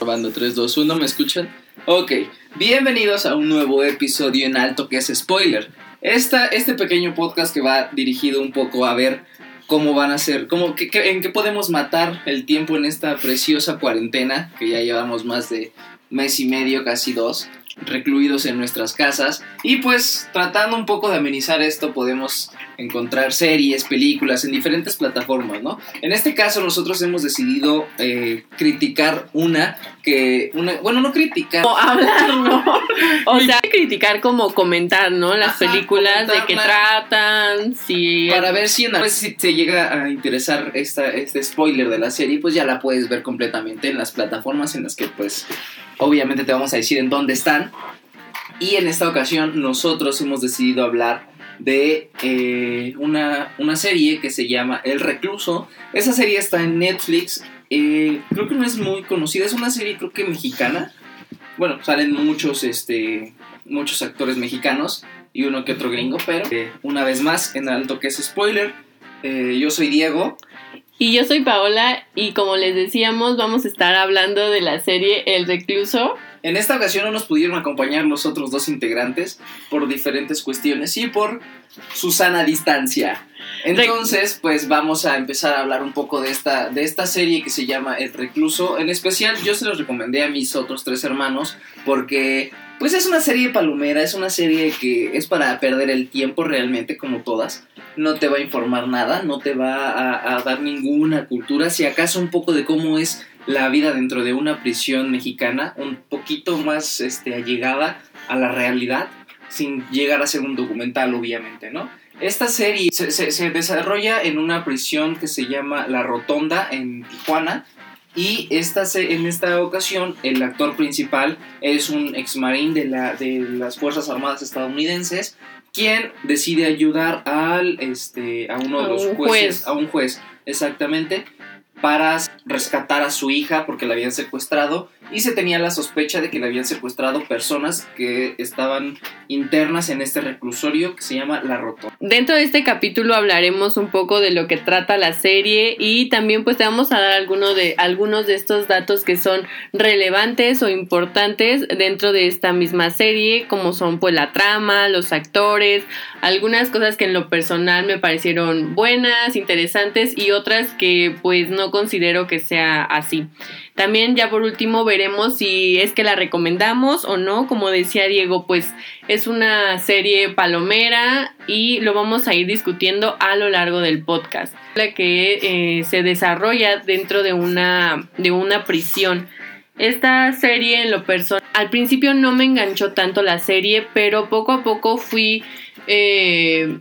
Probando 3, 2, 1, ¿me escuchan? Ok, bienvenidos a un nuevo episodio en alto que es spoiler. Esta, este pequeño podcast que va dirigido un poco a ver cómo van a ser, cómo, en qué podemos matar el tiempo en esta preciosa cuarentena, que ya llevamos más de mes y medio, casi dos, recluidos en nuestras casas. Y pues tratando un poco de amenizar esto, podemos encontrar series, películas en diferentes plataformas, ¿no? En este caso nosotros hemos decidido eh, criticar una que, una, bueno, no criticar, Como hablar, ¿no? O sea, criticar como comentar, ¿no? Las Ajá, películas, de qué tratan, si... Para ver si, una vez si te llega a interesar esta, este spoiler de la serie, pues ya la puedes ver completamente en las plataformas en las que pues obviamente te vamos a decir en dónde están. Y en esta ocasión nosotros hemos decidido hablar de eh, una, una serie que se llama El Recluso. Esa serie está en Netflix. eh, creo que no es muy conocida, es una serie creo que mexicana. Bueno, salen muchos, este, muchos actores mexicanos y uno que otro gringo, pero eh, una vez más en alto que es spoiler. yo soy Diego. Y yo soy Paola y como les decíamos, vamos a estar hablando de la serie El Recluso. En esta ocasión no nos pudieron acompañar los otros dos integrantes por diferentes cuestiones y por su sana distancia. Entonces, pues vamos a empezar a hablar un poco de esta, de esta serie que se llama El Recluso. En especial, yo se los recomendé a mis otros tres hermanos porque, pues es una serie palomera, es una serie que es para perder el tiempo realmente, como todas. No te va a informar nada, no te va a, dar ninguna cultura, si acaso un poco de cómo es la vida dentro de una prisión mexicana, un poquito más este, allegada a la realidad, sin llegar a ser un documental, obviamente, ¿no? Esta serie se, se- se desarrolla en una prisión que se llama La Rotonda en Tijuana. Y esta en esta ocasión el actor principal es un exmarín de, la, de las Fuerzas Armadas estadounidenses quien decide ayudar al, este, a uno de los un jueces, juez. a un juez, exactamente, para rescatar a su hija porque la habían secuestrado y se tenía la sospecha de que le habían secuestrado personas que estaban internas en este reclusorio que se llama La Rotonda. Dentro de este capítulo hablaremos un poco de lo que trata la serie y también pues te vamos a dar alguno de, algunos de estos datos que son relevantes o importantes dentro de esta misma serie, como son pues la trama, los actores, algunas cosas que en lo personal me parecieron buenas, interesantes y otras que pues no considero que sea así. También ya por último veremos si es que la recomendamos o no. Como decía Diego, pues es una serie palomera y lo vamos a ir discutiendo a lo largo del podcast. La que eh, se desarrolla dentro de una, de una prisión. Esta serie en lo personal, al principio no me enganchó tanto la serie, pero poco a poco fui... eh,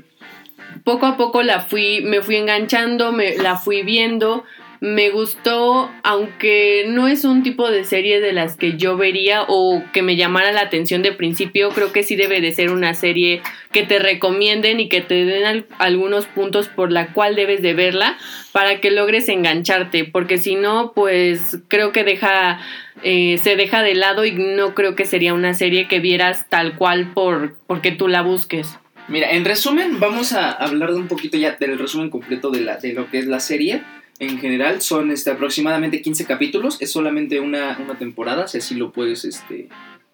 poco a poco la fui, me fui enganchando, me, la fui viendo, me gustó, aunque no es un tipo de serie de las que yo vería o que me llamara la atención de principio, creo que sí debe de ser una serie que te recomienden y que te den al- algunos puntos por la cual debes de verla para que logres engancharte, porque si no, pues creo que deja, eh, se deja de lado y no creo que sería una serie que vieras tal cual por, porque tú la busques. Mira, en resumen, vamos a hablar de un poquito ya del resumen completo de, la, de lo que es la serie. En general, son este, aproximadamente 15 capítulos. Es solamente una, una temporada, si así lo puedes este,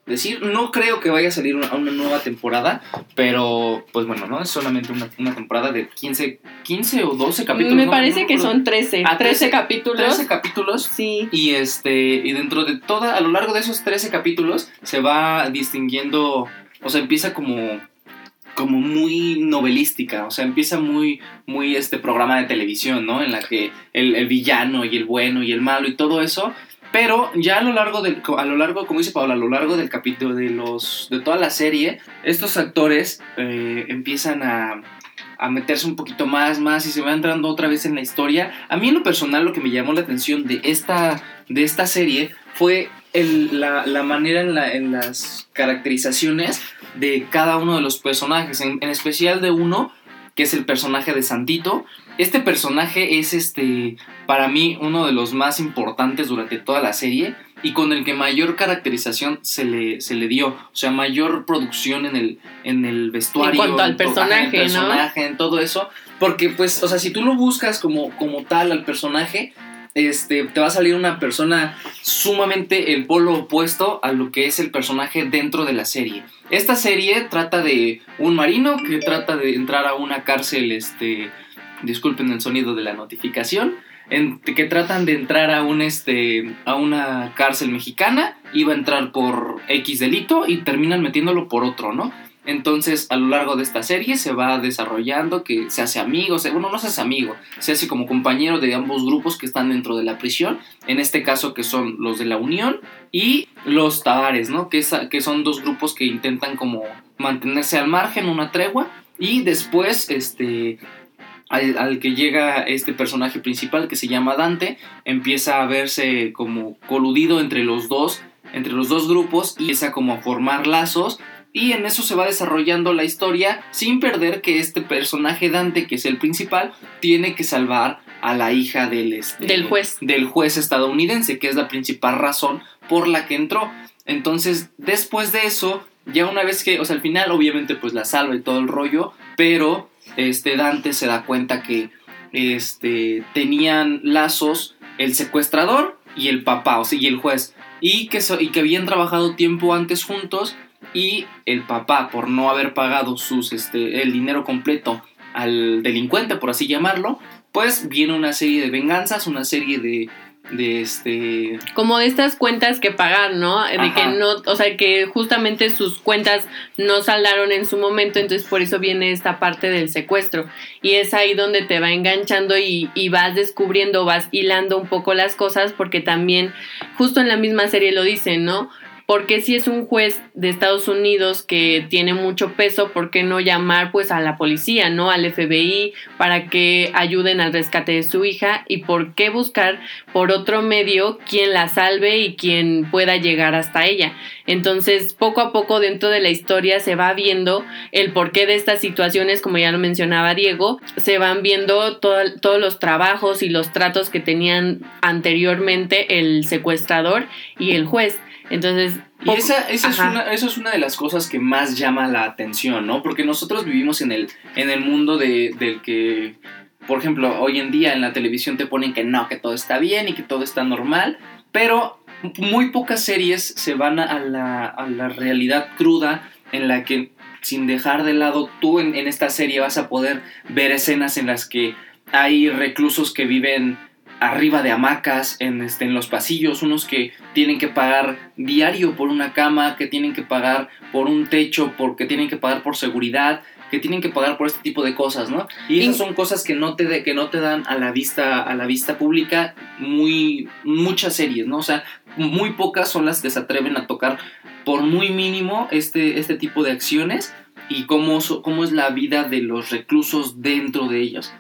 decir. No creo que vaya a salir una, una nueva temporada, pero pues bueno, ¿no? Es solamente una, una temporada de 15, 15 o 12 capítulos. Me ¿no? parece No que recuerdo. son 13, Ah, 13, 13 capítulos. 13 capítulos. Sí. Y este, y dentro de toda, a lo largo de esos 13 capítulos, se va distinguiendo, o sea, empieza como, como muy novelística, o sea, empieza muy, muy este programa de televisión, ¿no? En la que el, villano y el bueno y el malo y todo eso. Pero ya a lo largo del, a lo largo, como dice Paola, a lo largo del capítulo de los, de toda la serie, estos actores eh, empiezan a, a meterse un poquito más, más y se va entrando otra vez en la historia. A mí en lo personal lo que me llamó la atención de esta, de esta serie fue el- la, la manera en, la- en las caracterizaciones de cada uno de los personajes, en, en especial de uno que es el personaje de Santito. Este personaje es este para mí uno de los más importantes durante toda la serie y con el que mayor caracterización se le, se le dio, o sea, mayor producción en el, en el vestuario. En cuanto al personaje, en personaje, en todo eso, porque pues, o sea, si tú lo buscas como, como tal al personaje, este, te va a salir una persona sumamente el polo opuesto a lo que es el personaje dentro de la serie. Esta serie trata de un marino que trata de entrar a una cárcel, este, disculpen el sonido de la notificación, que tratan de entrar a un este a una cárcel mexicana, iba a entrar por X delito y terminan metiéndolo por otro, ¿no? Entonces, a lo largo de esta serie se va desarrollando que se hace amigo, bueno, no se hace amigo, se hace como compañero de ambos grupos que están dentro de la prisión, en este caso que son los de la Unión y los Tavares, ¿no? Que, que son dos grupos que intentan como mantenerse al margen, una tregua, y después, este, al, que llega este personaje principal que se llama Dante, empieza a verse como coludido entre los dos, entre los dos grupos y empieza como a formar lazos y en eso se va desarrollando la historia sin perder que este personaje Dante, que es el principal, tiene que salvar a la hija del, este, del juez. Del juez estadounidense, que es la principal razón por la que entró. Entonces, después de eso, ya una vez que, o sea, al final obviamente pues la salva y todo el rollo, pero este Dante se da cuenta que este, tenían lazos el secuestrador y el papá, o sea, y el juez, y que, y que habían trabajado tiempo antes juntos y el papá, por no haber pagado sus, este, el dinero completo al delincuente, por así llamarlo, pues viene una serie de venganzas, una serie de, de este como de estas cuentas que pagar, ¿no? De que no, o sea, que justamente sus cuentas no saldaron en su momento, entonces por eso viene esta parte del secuestro y es ahí donde te va enganchando y, y vas descubriendo, vas hilando un poco las cosas porque también justo en la misma serie lo dicen, ¿no? Porque si es un juez de Estados Unidos que tiene mucho peso, ¿por qué no llamar pues a la policía, no al FBI para que ayuden al rescate de su hija y por qué buscar por otro medio quien la salve y quien pueda llegar hasta ella? Entonces, poco a poco dentro de la historia se va viendo el porqué de estas situaciones, como ya lo mencionaba Diego, se van viendo todos los trabajos y los tratos que tenían anteriormente el secuestrador y el juez. Entonces... Y esa, esa es una, eso es una de las cosas que más llama la atención, ¿no? Porque nosotros vivimos en el, en el mundo de, del que, por ejemplo, hoy en día en la televisión te ponen que no, que todo está bien y que todo está normal, pero muy pocas series se van a la, a la realidad cruda en la que sin dejar de lado tú en, en, esta serie vas a poder ver escenas en las que hay reclusos que viven arriba de hamacas, en, este, en los pasillos, unos que tienen que pagar diario por una cama, que tienen que pagar por un techo, porque tienen que pagar por seguridad, que tienen que pagar por este tipo de cosas, ¿no? Y esas son cosas que no te, que no te dan a la vista a la vista pública muy muchas series, ¿no? O sea, muy pocas son las que se atreven a tocar por muy mínimo este, este tipo de acciones y cómo, cómo es la vida de los reclusos dentro de ellos.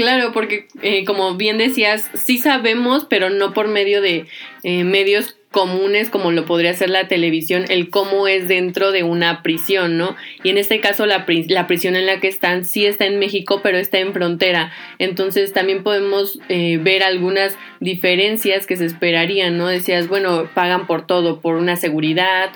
Claro, porque eh, como bien decías, sí sabemos, pero no por medio de eh, medios comunes como lo podría ser la televisión, el cómo es dentro de una prisión, ¿no? Y en este caso la, la prisión en la que están sí está en México, pero está en frontera. Entonces también podemos eh, ver algunas diferencias que se esperarían, ¿no? Decías, bueno, pagan por todo, por una seguridad,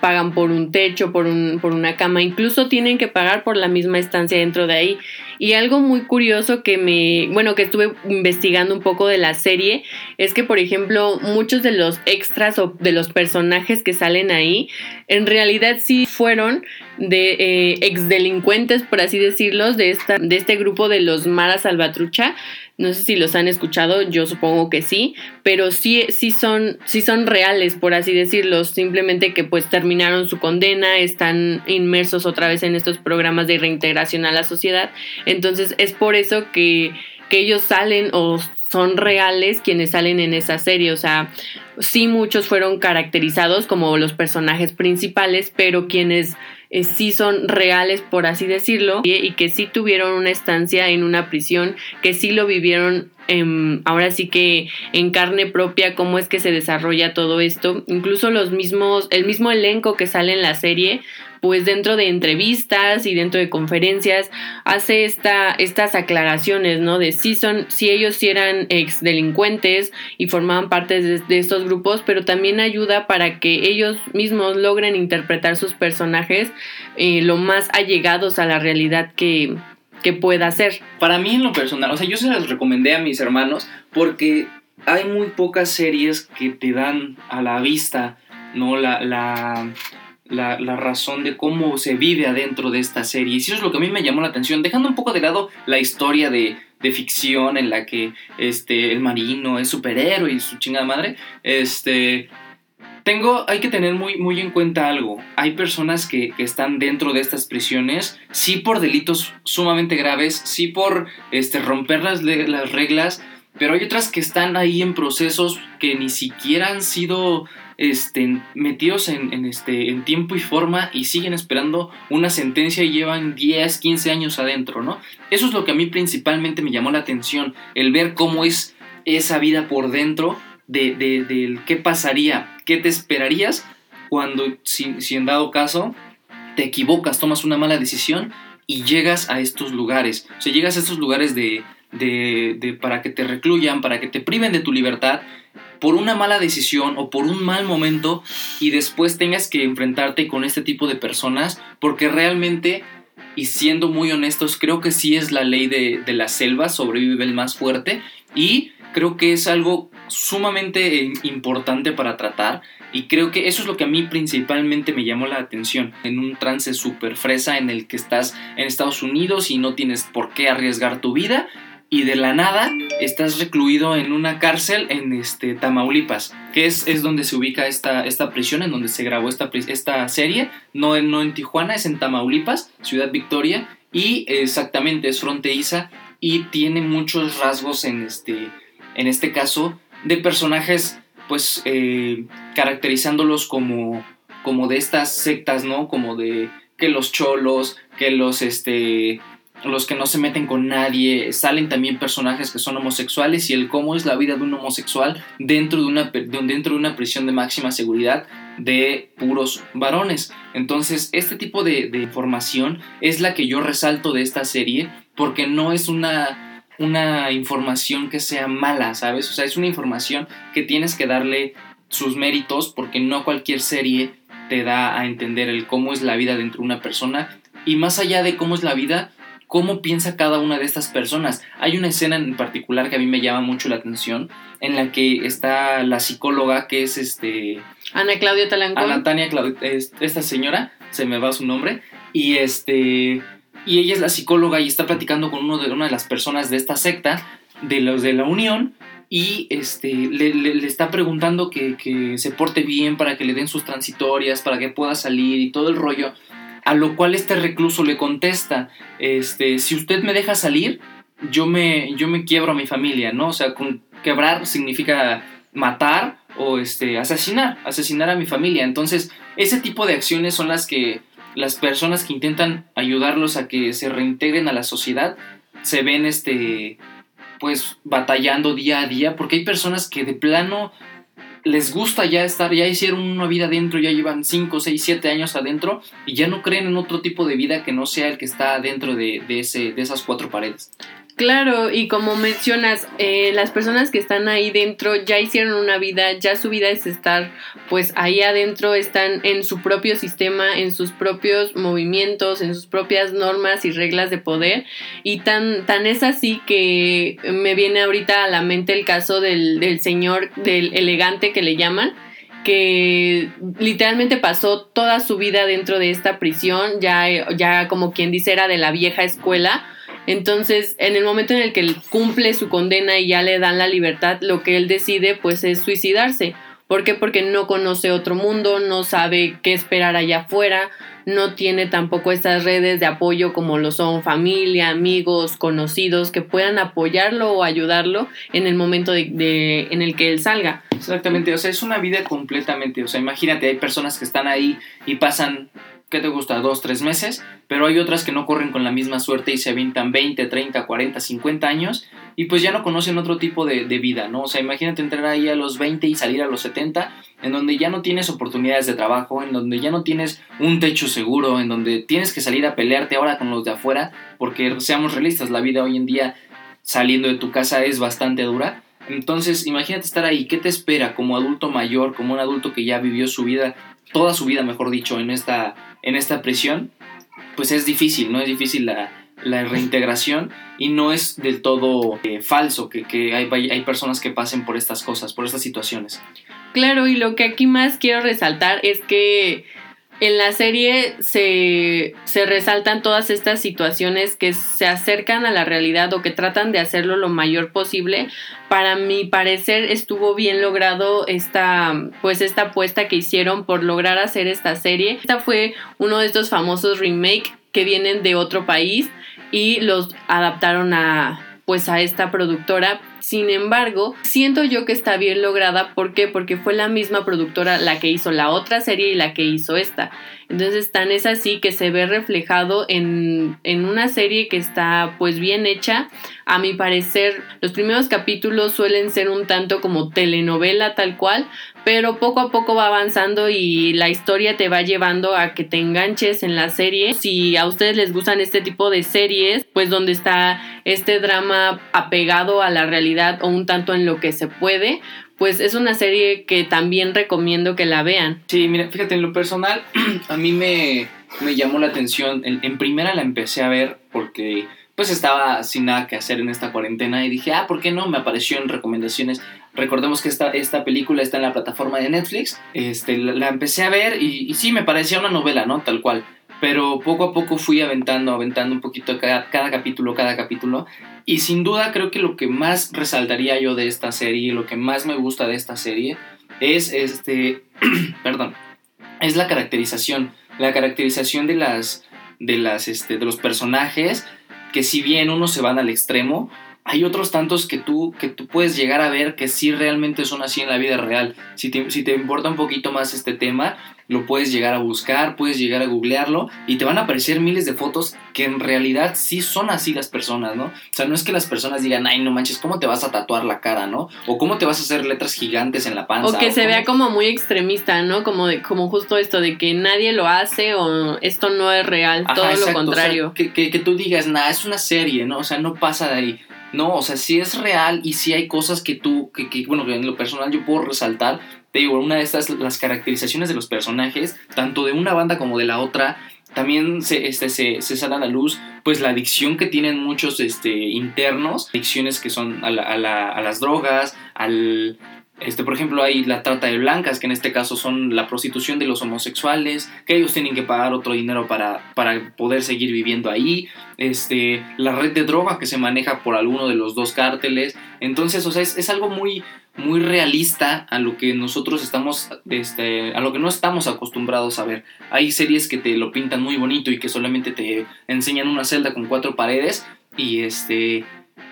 pagan por un techo, por, un, por una cama, incluso tienen que pagar por la misma estancia dentro de ahí. Y algo muy curioso que me, bueno, que estuve investigando un poco de la serie, es que, por ejemplo, muchos de los extras o de los personajes que salen ahí, en realidad sí fueron de eh, exdelincuentes, por así decirlo, de, esta, de este grupo de los Mara Salvatrucha, no sé si los han escuchado, yo supongo que sí, pero sí, sí son, sí son reales, por así decirlo, simplemente que pues terminaron su condena, están inmersos otra vez en estos programas de reintegración a la sociedad. Entonces es por eso que, que ellos salen o son reales quienes salen en esa serie. O sea, sí muchos fueron caracterizados como los personajes principales, pero quienes eh, sí son reales, por así decirlo, y, que sí tuvieron una estancia en una prisión, que sí lo vivieron ahora sí que en carne propia cómo es que se desarrolla todo esto. Incluso los mismos, el mismo elenco que sale en la serie pues dentro de entrevistas y dentro de conferencias hace esta, estas aclaraciones, ¿no? De si son, si ellos sí eran ex delincuentes y formaban parte de, estos grupos, pero también ayuda para que ellos mismos logren interpretar sus personajes eh, lo más allegados a la realidad que, que pueda ser. Para mí en lo personal, o sea, yo se las recomendé a mis hermanos porque hay muy pocas series que te dan a la vista, ¿no? La, la, la, razón de cómo se vive adentro de esta serie. Y eso es lo que a mí me llamó la atención, dejando un poco de lado la historia de, de ficción en la que este, el marino es superhéroe y su chingada madre. Este, tengo, hay que tener muy, muy en cuenta algo. Hay personas que, que, están dentro de estas prisiones, sí por delitos sumamente graves, sí por este, romper las, las reglas, pero hay otras que están ahí en procesos que ni siquiera han sido este, metidos en, este, en tiempo y forma y siguen esperando una sentencia y llevan 10, 15 años adentro, ¿no? Eso es lo que a mí principalmente me llamó la atención, el ver cómo es esa vida por dentro de, de, de qué pasaría, qué te esperarías cuando, si, si en dado caso, te equivocas, tomas una mala decisión y llegas a estos lugares. O sea, llegas a estos lugares de, de, de, para que te recluyan, para que te priven de tu libertad por una mala decisión o por un mal momento y después tengas que enfrentarte con este tipo de personas porque realmente y siendo muy honestos creo que sí es la ley de, la selva, sobrevive el más fuerte y creo que es algo sumamente importante para tratar y creo que eso es lo que a mí principalmente me llamó la atención. En un trance súper fresa en el que estás en Estados Unidos y no tienes por qué arriesgar tu vida y de la nada estás recluido en una cárcel en este Tamaulipas, que es, es donde se ubica esta, esta prisión, en donde se grabó esta, esta serie, no en, no en Tijuana, es en Tamaulipas, Ciudad Victoria, y exactamente es fronteriza y tiene muchos rasgos en este, en este caso de personajes pues eh, caracterizándolos como, como de estas sectas, ¿no? Como de que los cholos, que los este los que no se meten con nadie, salen también personajes que son homosexuales y el cómo es la vida de un homosexual dentro de una, dentro de una prisión de máxima seguridad de puros varones. Entonces, este tipo de, información es la que yo resalto de esta serie porque no es una, una información que sea mala, ¿sabes? O sea, es una información que tienes que darle sus méritos porque no cualquier serie te da a entender el cómo es la vida dentro de una persona y más allá de cómo es la vida, cómo piensa cada una de estas personas. Hay una escena en particular que a mí me llama mucho la atención, en la que está la psicóloga que es este... Ana Claudia Talancón. Ana Tania esta señora, se me va su nombre, y este... Y ella es la psicóloga y está platicando con uno de, una de las personas de esta secta, de los de la Unión, y este, le, le, le está preguntando que, que se porte bien para que le den sus transitorias, para que pueda salir y todo el rollo. A lo cual este recluso le contesta, este, si usted me deja salir, yo me, yo me quiebro a mi familia, ¿no? O sea, con quebrar significa matar o este, asesinar, asesinar a mi familia. Entonces, ese tipo de acciones son las que las personas que intentan ayudarlos a que se reintegren a la sociedad se ven este pues batallando día a día porque hay personas que de plano les gusta ya estar, ya hicieron una vida adentro, ya llevan 5, 6, 7 años adentro y ya no creen en otro tipo de vida que no sea el que está dentro de, de, ese, de esas cuatro paredes. Claro, y como mencionas, eh, las personas que están ahí dentro ya hicieron una vida, ya su vida es estar pues ahí adentro, están en su propio sistema, en sus propios movimientos, en sus propias normas y reglas de poder. Y tan, tan es así que me viene ahorita a la mente el caso del, del señor, del elegante que le llaman que literalmente pasó toda su vida dentro de esta prisión, ya, ya como quien dice era de la vieja escuela, entonces, en el momento en el que él cumple su condena y ya le dan la libertad, lo que él decide pues es suicidarse. ¿Por qué? Porque no conoce otro mundo, no sabe qué esperar allá afuera, no tiene tampoco estas redes de apoyo como lo son familia, amigos, conocidos que puedan apoyarlo o ayudarlo en el momento de, de, en el que él salga. Exactamente, o sea, es una vida completamente, o sea, imagínate, hay personas que están ahí y pasan ¿qué te gusta? Dos, tres meses, pero hay otras que no corren con la misma suerte y se avientan 20, 30, 40, 50 años y pues ya no conocen otro tipo de, de, vida, ¿no? O sea, imagínate entrar ahí a los 20 y salir a los 70, en donde ya no tienes oportunidades de trabajo, en donde ya no tienes un techo seguro, en donde tienes que salir a pelearte ahora con los de afuera, porque seamos realistas, la vida hoy en día saliendo de tu casa es bastante dura. Entonces, imagínate estar ahí, ¿qué te espera como adulto mayor, como un adulto que ya vivió su vida, toda su vida, mejor dicho, en esta en esta prisión, pues es difícil, ¿no? Es difícil la, la reintegración y no es del todo eh, falso que, que hay, hay personas que pasen por estas cosas, por estas situaciones. Claro, y lo que aquí más quiero resaltar es que en la serie se, se, resaltan todas estas situaciones que se acercan a la realidad o que tratan de hacerlo lo mayor posible. Para mi parecer estuvo bien logrado esta, pues esta apuesta que hicieron por lograr hacer esta serie. Esta fue uno de estos famosos remake que vienen de otro país y los adaptaron a pues a esta productora sin embargo, siento yo que está bien lograda. ¿Por qué? Porque fue la misma productora la que hizo la otra serie y la que hizo esta. Entonces tan es así que se ve reflejado en, en una serie que está pues bien hecha. A mi parecer, los primeros capítulos suelen ser un tanto como telenovela tal cual, pero poco a poco va avanzando y la historia te va llevando a que te enganches en la serie. Si a ustedes les gustan este tipo de series, pues donde está este drama apegado a la realidad o un tanto en lo que se puede, pues es una serie que también recomiendo que la vean. Sí, mira, fíjate, en lo personal, a mí me, me llamó la atención. En, primera la empecé a ver porque pues estaba sin nada que hacer en esta cuarentena y dije, ah, ¿por qué no? Me apareció en recomendaciones. Recordemos que esta, esta película está en la plataforma de Netflix. Este, la, empecé a ver y, y, sí, me parecía una novela, ¿no? Tal cual. Pero poco a poco fui aventando, aventando un poquito cada, cada capítulo, cada capítulo. Y sin duda creo que lo que más resaltaría yo de esta serie, lo que más me gusta de esta serie, es este, perdón, es la caracterización, la caracterización de las, de las, este, de los personajes, que si bien unos se van al extremo, hay otros tantos que tú, que tú puedes llegar a ver que sí realmente son así en la vida real. Si te, si te importa un poquito más este tema, lo puedes llegar a buscar, puedes llegar a googlearlo y te van a aparecer miles de fotos que en realidad sí son así las personas, ¿no? O sea, no es que las personas digan, ay, no manches, ¿cómo te vas a tatuar la cara, ¿no? O cómo te vas a hacer letras gigantes en la panza. O que o se cómo... vea como muy extremista, ¿no? Como, de, como justo esto de que nadie lo hace o esto no es real, Ajá, todo exacto, lo contrario. O sea, que, que, que tú digas, nada, es una serie, ¿no? O sea, no pasa de ahí. No, o sea, sí es real y sí hay cosas que tú, que, que bueno, en lo personal yo puedo resaltar. Te digo, una de estas, las caracterizaciones de los personajes, tanto de una banda como de la otra, también se, este, se, se sale a la luz, pues la adicción que tienen muchos este, internos, adicciones que son a, la, a, la, a las drogas, al, este, por ejemplo, hay la trata de blancas, que en este caso son la prostitución de los homosexuales, que ellos tienen que pagar otro dinero para, para poder seguir viviendo ahí. Este, la red de droga que se maneja por alguno de los dos cárteles. Entonces, o sea, es, es algo muy, muy realista a lo que nosotros estamos, este, a lo que no estamos acostumbrados a ver. Hay series que te lo pintan muy bonito y que solamente te enseñan una celda con cuatro paredes y este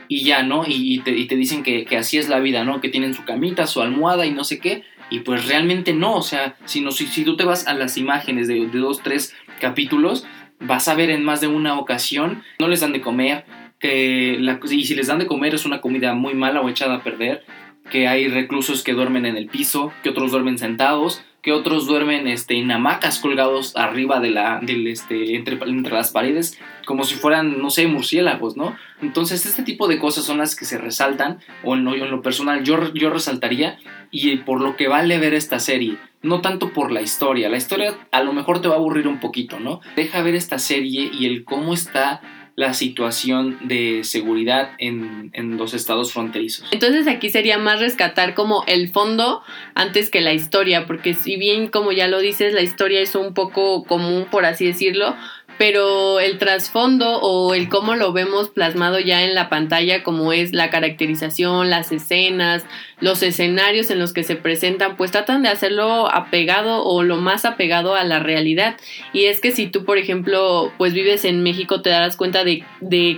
y ya, ¿no? Y, te, y te, dicen que, que, así es la vida, ¿no? Que tienen su camita, su almohada y no sé qué. Y pues realmente no, o sea, si, no, si, si tú te vas a las imágenes de, de, dos, tres capítulos, vas a ver en más de una ocasión, no les dan de comer, que la, y si les dan de comer es una comida muy mala o echada a perder, que hay reclusos que duermen en el piso, que otros duermen sentados, que otros duermen este, en hamacas colgados arriba de la, del, este, entre, entre las paredes, como si fueran, no sé, murciélagos, ¿no? Entonces, este tipo de cosas son las que se resaltan, o en lo, en lo personal yo, yo resaltaría, y por lo que vale ver esta serie, no tanto por la historia, la historia a lo mejor te va a aburrir un poquito, ¿no? Deja ver esta serie y el cómo está la situación de seguridad en, en, los estados fronterizos. Entonces aquí sería más rescatar como el fondo antes que la historia, porque si bien como ya lo dices, la historia es un poco común, por así decirlo, pero el trasfondo o el cómo lo vemos plasmado ya en la pantalla, como es la caracterización, las escenas, los escenarios en los que se presentan, pues tratan de hacerlo apegado o lo más apegado a la realidad. Y es que si tú, por ejemplo, pues vives en México, te darás cuenta de,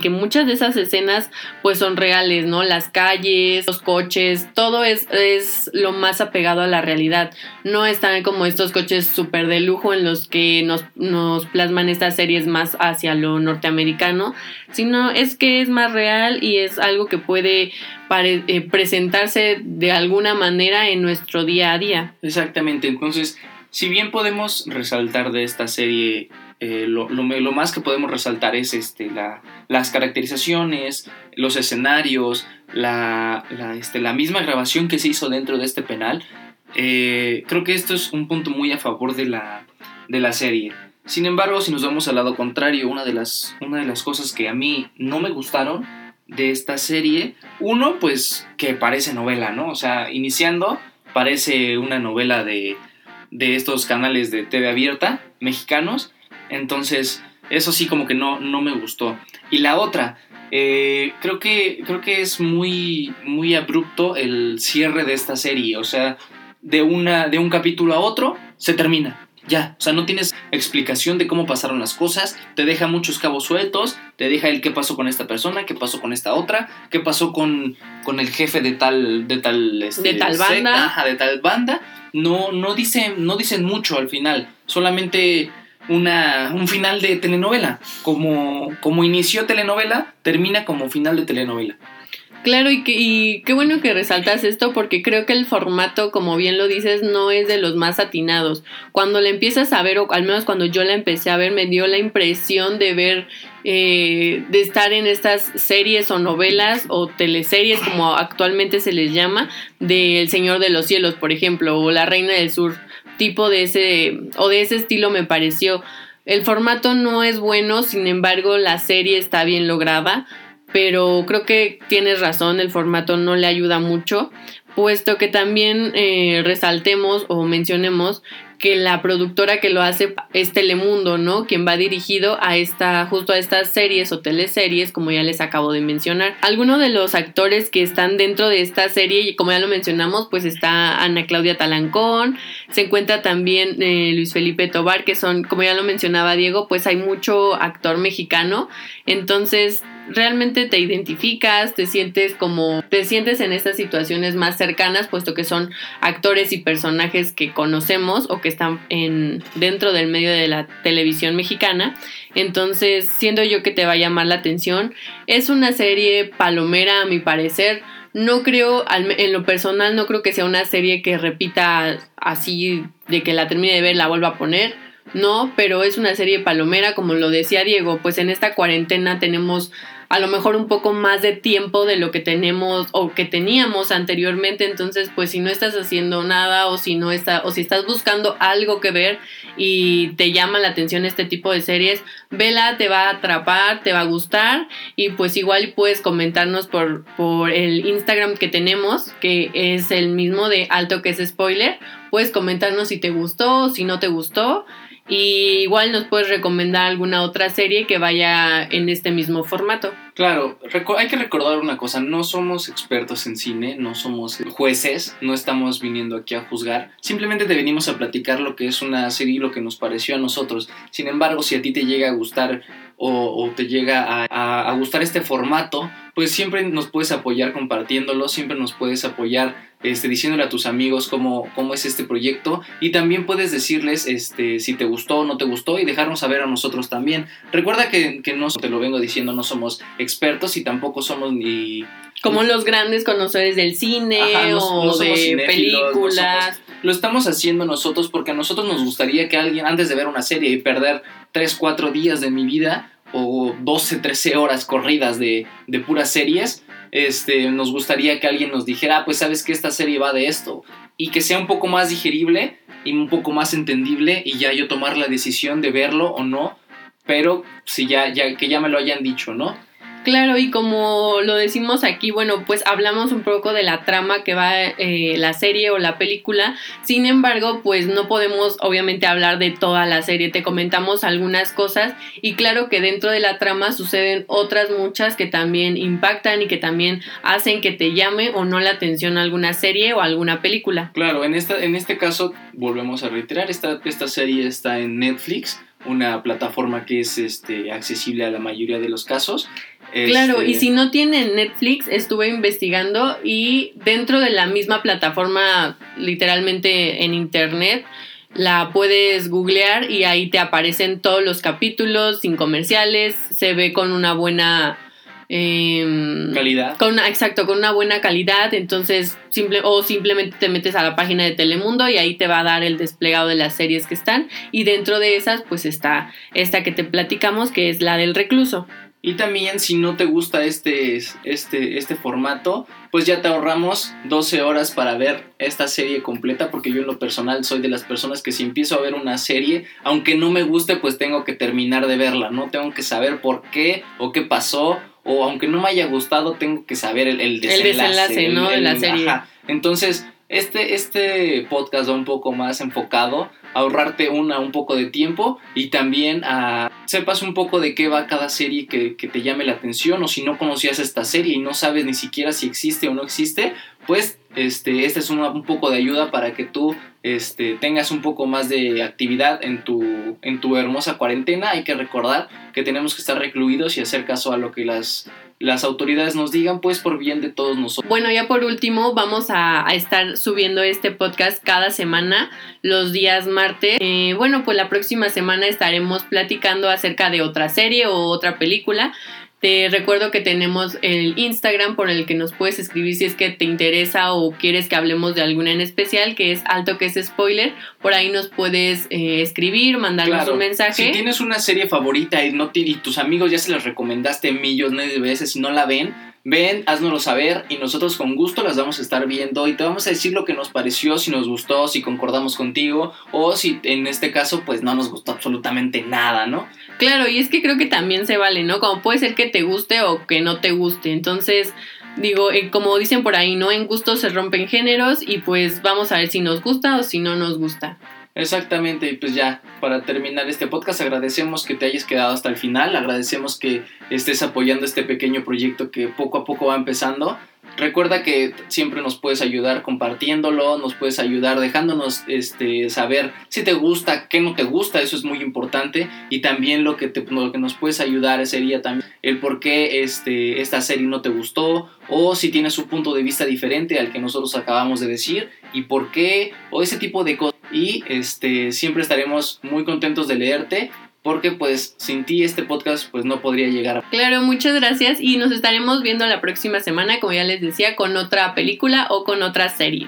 que muchas de esas escenas pues son reales, ¿no? Las calles, los coches, todo es, es lo más apegado a la realidad. No están como estos coches súper de lujo en los que nos, nos plasman estas series más hacia lo norteamericano, sino es que es más real y es algo que puede pare, eh, presentarse de alguna manera en nuestro día a día. Exactamente, entonces, si bien podemos resaltar de esta serie eh, lo, más que podemos resaltar es este, la, las caracterizaciones, los escenarios, la, la, este, la, misma grabación que se hizo dentro de este penal. Eh, creo que esto es un punto muy a favor de la, de la serie. Sin embargo, si nos vamos al lado contrario, una de las, una de las cosas que a mí no me gustaron de esta serie, uno, pues que parece novela, ¿no? O sea, iniciando, parece una novela de, de estos canales de TV abierta mexicanos, entonces eso sí como que no, no me gustó. Y la otra, eh, creo, que, creo que es muy, muy abrupto el cierre de esta serie, o sea, de, una, de un capítulo a otro se termina. Ya, o sea, no tienes explicación de cómo pasaron las cosas, te deja muchos cabos sueltos, te deja el qué pasó con esta persona, qué pasó con esta otra, qué pasó con, con el jefe de tal de tal este, de tal banda, ajá, de tal banda. No no dicen no dicen mucho al final, solamente una, un final de telenovela. Como, como inició telenovela, termina como final de telenovela. Claro, y, que, y qué bueno que resaltas esto porque creo que el formato, como bien lo dices, no es de los más atinados. Cuando la empiezas a ver, o al menos cuando yo la empecé a ver, me dio la impresión de ver, eh, de estar en estas series o novelas o teleseries, como actualmente se les llama, de El Señor de los Cielos, por ejemplo, o La Reina del Sur, tipo de ese, o de ese estilo me pareció. El formato no es bueno, sin embargo, la serie está bien lograda pero creo que tienes razón, el formato no le ayuda mucho, puesto que también eh, resaltemos o mencionemos que la productora que lo hace es Telemundo, ¿no? Quien va dirigido a esta, justo a estas series o teleseries, como ya les acabo de mencionar. Algunos de los actores que están dentro de esta serie, y como ya lo mencionamos, pues está Ana Claudia Talancón, se encuentra también eh, Luis Felipe Tobar, que son, como ya lo mencionaba Diego, pues hay mucho actor mexicano, entonces realmente te identificas, te sientes como, te sientes en estas situaciones más cercanas, puesto que son actores y personajes que conocemos o que están en, dentro del medio de la televisión mexicana. Entonces, siendo yo que te va a llamar la atención, es una serie palomera a mi parecer. No creo, en lo personal, no creo que sea una serie que repita así de que la termine de ver, la vuelva a poner no, pero es una serie palomera, como lo decía Diego, pues en esta cuarentena tenemos a lo mejor un poco más de tiempo de lo que tenemos o que teníamos anteriormente, entonces pues si no estás haciendo nada o si no está o si estás buscando algo que ver y te llama la atención este tipo de series, vela, te va a atrapar, te va a gustar y pues igual puedes comentarnos por por el Instagram que tenemos, que es el mismo de Alto que es spoiler, puedes comentarnos si te gustó, si no te gustó y igual nos puedes recomendar alguna otra serie que vaya en este mismo formato. Claro, hay que recordar una cosa, no somos expertos en cine, no somos jueces, no estamos viniendo aquí a juzgar, simplemente te venimos a platicar lo que es una serie lo que nos pareció a nosotros. Sin embargo, si a ti te llega a gustar o, te llega a gustar este formato, pues siempre nos puedes apoyar compartiéndolo, siempre nos puedes apoyar este, diciéndole a tus amigos cómo, cómo es este proyecto y también puedes decirles este, si te gustó o no te gustó y dejarnos saber a nosotros también. Recuerda que, que no, te lo vengo diciendo, no somos expertos y tampoco somos ni... Como los grandes conocedores del cine o de películas. lo estamos haciendo nosotros porque a nosotros nos gustaría que alguien, antes de ver una serie y perder 3, 4 días de mi vida o 12, 13 horas corridas de, de puras series, este, nos gustaría que alguien nos dijera, ah, pues sabes que esta serie va de esto, y que sea un poco más digerible y un poco más entendible y ya yo tomar la decisión de verlo o no, pero si ya, ya que ya me lo hayan dicho, ¿no? Claro, y como lo decimos aquí, bueno, pues hablamos un poco de la trama que va eh, la serie o la película. Sin embargo, pues no podemos obviamente hablar de toda la serie. Te comentamos algunas cosas y claro que dentro de la trama suceden otras muchas que también impactan y que también hacen que te llame o no la atención alguna serie o alguna película. Claro, en, esta, en este caso, volvemos a reiterar, esta, esta serie está en Netflix una plataforma que es este, accesible a la mayoría de los casos. Claro, y Este, si no tienen Netflix, estuve investigando y dentro de la misma plataforma, literalmente en internet, la puedes googlear y ahí te aparecen todos los capítulos sin comerciales, se ve con una buena... em, calidad. con una- exacto, con una buena calidad, entonces simple o simplemente te metes a la página de Telemundo y ahí te va a dar el desplegado de las series que están y dentro de esas pues está esta que te platicamos que es la del recluso. Y también si no te gusta este, este, este formato, pues ya te ahorramos 12 horas para ver esta serie completa, porque yo en lo personal soy de las personas que si empiezo a ver una serie, aunque no me guste, pues tengo que terminar de verla, ¿no? Tengo que saber por qué o qué pasó, o aunque no me haya gustado, tengo que saber el, el desenlace. El desenlace, ¿no? de la serie. Entonces, este, este podcast va un poco más enfocado a ahorrarte una, un poco de tiempo y también a sepas un poco de qué va cada serie que, que te llame la atención o si no conocías esta serie y no sabes ni siquiera si existe o no existe, pues este, este es un poco de ayuda para que tú este, tengas un poco más de actividad en tu, en tu hermosa cuarentena. Hay que recordar que tenemos que estar recluidos y hacer caso a lo que las, las autoridades nos digan, pues por bien de todos nosotros. Bueno, ya por último, vamos a, estar subiendo este podcast cada semana, los días martes. Eh, bueno, pues la próxima semana estaremos platicando acerca de otra serie o otra película. Te recuerdo que tenemos el Instagram por el que nos puedes escribir si es que te interesa o quieres que hablemos de alguna en especial, que es alto que es spoiler. Por ahí nos puedes eh, escribir, mandarnos un mensaje. Si tienes una serie favorita y, no y tus amigos ya se las recomendaste millones de veces y no la ven, Ven, haznoslo saber y nosotros con gusto las vamos a estar viendo y te vamos a decir lo que nos pareció, si nos gustó, si concordamos contigo o si en este caso pues no nos gustó absolutamente nada, ¿no? Claro, y es que creo que también se vale, ¿no? Como puede ser que te guste o que no te guste. Entonces, digo, eh, como dicen por ahí, ¿no? En gusto se rompen géneros y pues vamos a ver si nos gusta o si no nos gusta. Exactamente, y pues ya, para terminar este podcast, agradecemos que te hayas quedado hasta el final, agradecemos que estés apoyando este pequeño proyecto que poco a poco va empezando. Recuerda que siempre nos puedes ayudar compartiéndolo, nos puedes ayudar dejándonos este, saber si te gusta, qué no te gusta, eso es muy importante. Y también lo que, te, lo que nos puedes ayudar sería también el por qué este, esta serie no te gustó o si tienes un punto de vista diferente al que nosotros acabamos de decir y por qué o ese tipo de cosas. Y este, siempre estaremos muy contentos de leerte porque pues sin ti este podcast pues no podría llegar. Claro, muchas gracias y nos estaremos viendo la próxima semana, como ya les decía, con otra película o con otra serie.